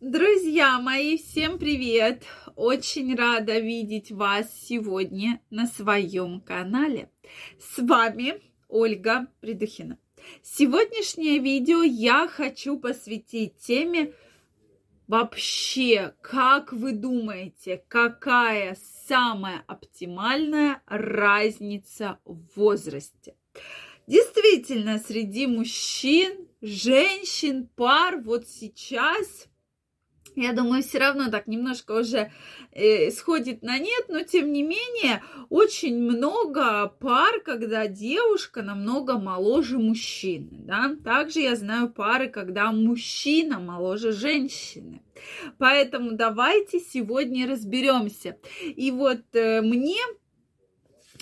Друзья мои, всем привет! Очень рада видеть вас сегодня на своем канале. С вами Ольга Придухина. Сегодняшнее видео я хочу посвятить теме вообще, как вы думаете, какая самая оптимальная разница в возрасте? Действительно, среди мужчин, женщин, пар вот сейчас я думаю, все равно так немножко уже э, сходит на нет, но тем не менее очень много пар, когда девушка намного моложе мужчины, да. Также я знаю пары, когда мужчина моложе женщины. Поэтому давайте сегодня разберемся. И вот э, мне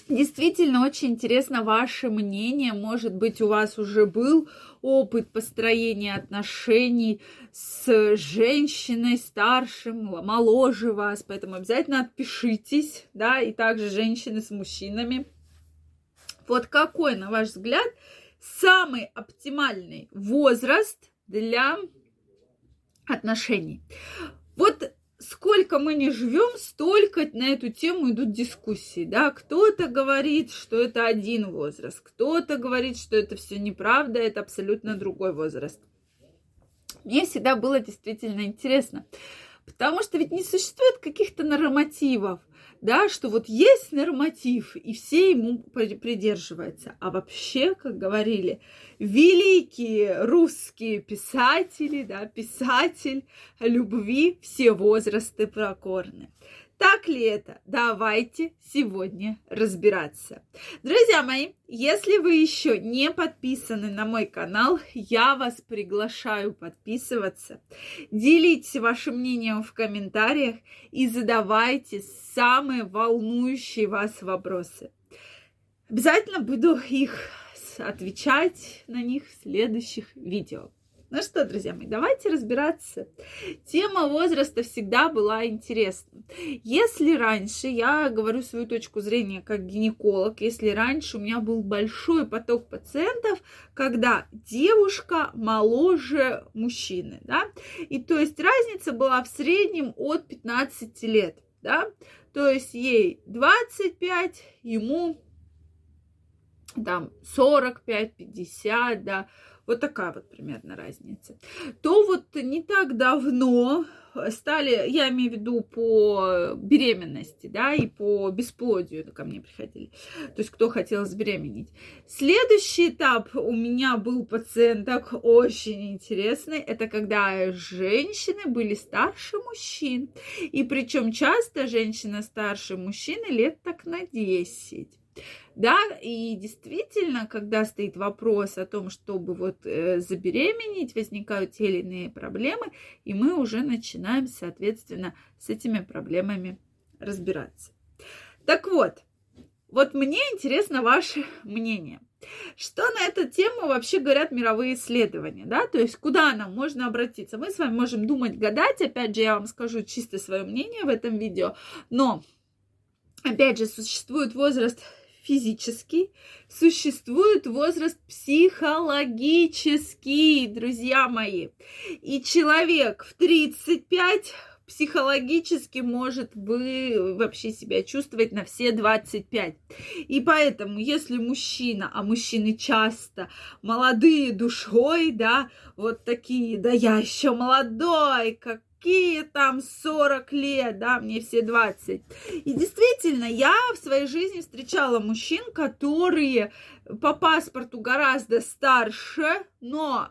Действительно, очень интересно ваше мнение. Может быть, у вас уже был опыт построения отношений с женщиной старшим, моложе вас, поэтому обязательно отпишитесь, да, и также женщины с мужчинами. Вот какой, на ваш взгляд, самый оптимальный возраст для отношений? Вот сколько мы не живем, столько на эту тему идут дискуссии, да, кто-то говорит, что это один возраст, кто-то говорит, что это все неправда, это абсолютно другой возраст. Мне всегда было действительно интересно, потому что ведь не существует каких-то нормативов, да, что вот есть норматив, и все ему придерживаются. А вообще, как говорили, великие русские писатели, да, писатель любви, все возрасты покорны. Так ли это? Давайте сегодня разбираться. Друзья мои, если вы еще не подписаны на мой канал, я вас приглашаю подписываться. Делитесь вашим мнением в комментариях и задавайте самые волнующие вас вопросы. Обязательно буду их отвечать на них в следующих видео. Ну что, друзья мои, давайте разбираться. Тема возраста всегда была интересна. Если раньше, я говорю свою точку зрения как гинеколог, если раньше у меня был большой поток пациентов, когда девушка моложе мужчины, да, и то есть разница была в среднем от 15 лет, да, то есть ей 25, ему там 45-50, да, вот такая вот примерно разница. То вот не так давно стали, я имею в виду по беременности, да, и по бесплодию ко мне приходили. То есть кто хотел забеременеть. Следующий этап у меня был пациенток очень интересный. Это когда женщины были старше мужчин. И причем часто женщина старше мужчины лет так на 10. Да, и действительно, когда стоит вопрос о том, чтобы вот э, забеременеть, возникают те или иные проблемы, и мы уже начинаем, соответственно, с этими проблемами разбираться. Так вот, вот мне интересно ваше мнение. Что на эту тему вообще говорят мировые исследования, да, то есть куда нам можно обратиться? Мы с вами можем думать, гадать, опять же, я вам скажу чисто свое мнение в этом видео, но, опять же, существует возраст физический, существует возраст психологический, друзья мои. И человек в 35 психологически может вы вообще себя чувствовать на все 25. И поэтому, если мужчина, а мужчины часто молодые душой, да, вот такие, да я еще молодой, как какие там 40 лет, да, мне все 20. И действительно, я в своей жизни встречала мужчин, которые по паспорту гораздо старше, но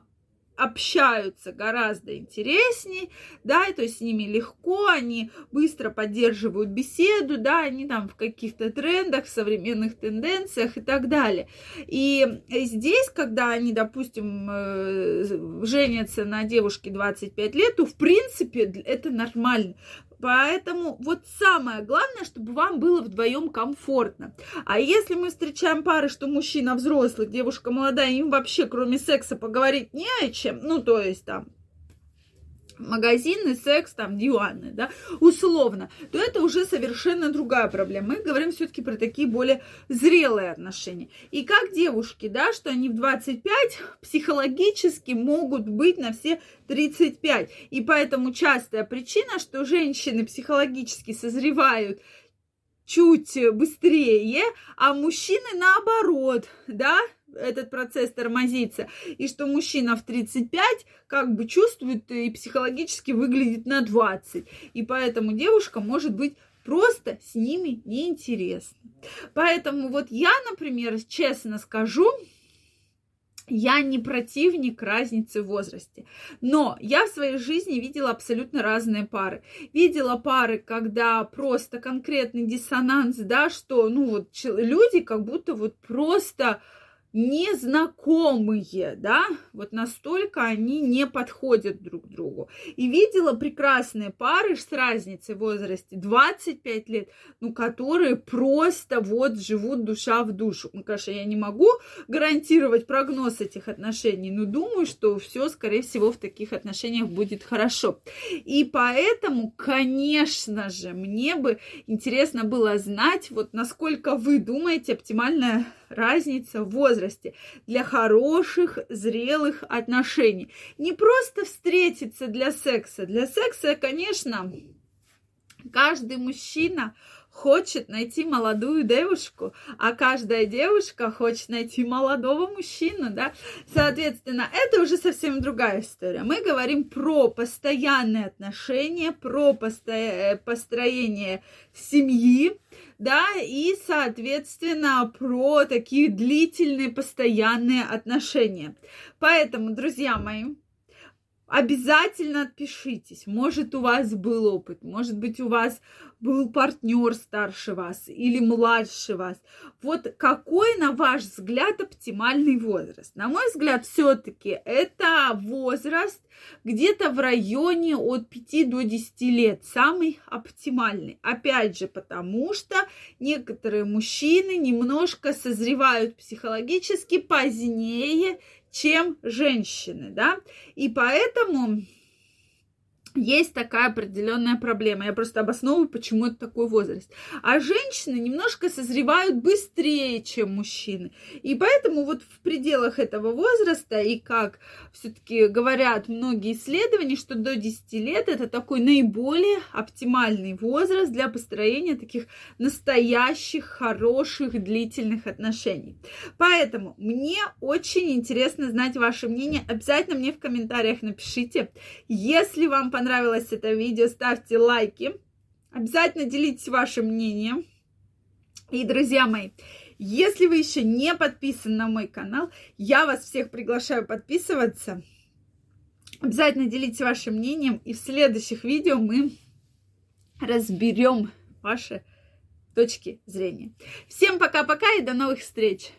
общаются гораздо интереснее, да, то есть с ними легко, они быстро поддерживают беседу, да, они там в каких-то трендах, в современных тенденциях и так далее. И здесь, когда они, допустим, э, женятся на девушке 25 лет, то, в принципе, это нормально. Поэтому вот самое главное, чтобы вам было вдвоем комфортно. А если мы встречаем пары, что мужчина взрослый, девушка молодая, им вообще кроме секса поговорить не о чем, ну то есть там магазины, секс, там, диваны, да, условно, то это уже совершенно другая проблема. Мы говорим все-таки про такие более зрелые отношения. И как девушки, да, что они в 25 психологически могут быть на все 35. И поэтому частая причина, что женщины психологически созревают чуть быстрее, а мужчины наоборот, да, этот процесс тормозится, и что мужчина в 35 как бы чувствует и психологически выглядит на 20. И поэтому девушка может быть просто с ними неинтересно. Поэтому вот я, например, честно скажу, я не противник разницы в возрасте, но я в своей жизни видела абсолютно разные пары. Видела пары, когда просто конкретный диссонанс, да, что, ну вот люди как будто вот просто незнакомые, да, вот настолько они не подходят друг другу. И видела прекрасные пары с разницей в возрасте 25 лет, ну, которые просто вот живут душа в душу. Ну, конечно, я не могу гарантировать прогноз этих отношений, но думаю, что все, скорее всего, в таких отношениях будет хорошо. И поэтому, конечно же, мне бы интересно было знать, вот насколько вы думаете оптимальная разница в возрасте для хороших, зрелых отношений. Не просто встретиться для секса. Для секса, конечно, каждый мужчина хочет найти молодую девушку, а каждая девушка хочет найти молодого мужчину, да. Соответственно, это уже совсем другая история. Мы говорим про постоянные отношения, про посто... построение семьи, да, и, соответственно, про такие длительные, постоянные отношения. Поэтому, друзья мои, обязательно отпишитесь. Может, у вас был опыт, может быть, у вас был партнер старше вас или младше вас. Вот какой, на ваш взгляд, оптимальный возраст? На мой взгляд, все-таки это возраст где-то в районе от 5 до 10 лет, самый оптимальный. Опять же, потому что некоторые мужчины немножко созревают психологически позднее, чем женщины, да, и поэтому есть такая определенная проблема. Я просто обосновываю, почему это такой возраст. А женщины немножко созревают быстрее, чем мужчины. И поэтому вот в пределах этого возраста, и как все-таки говорят многие исследования, что до 10 лет это такой наиболее оптимальный возраст для построения таких настоящих, хороших, длительных отношений. Поэтому мне очень интересно знать ваше мнение. Обязательно мне в комментариях напишите, если вам понравилось понравилось это видео, ставьте лайки. Обязательно делитесь вашим мнением. И, друзья мои, если вы еще не подписаны на мой канал, я вас всех приглашаю подписываться. Обязательно делитесь вашим мнением. И в следующих видео мы разберем ваши точки зрения. Всем пока-пока и до новых встреч!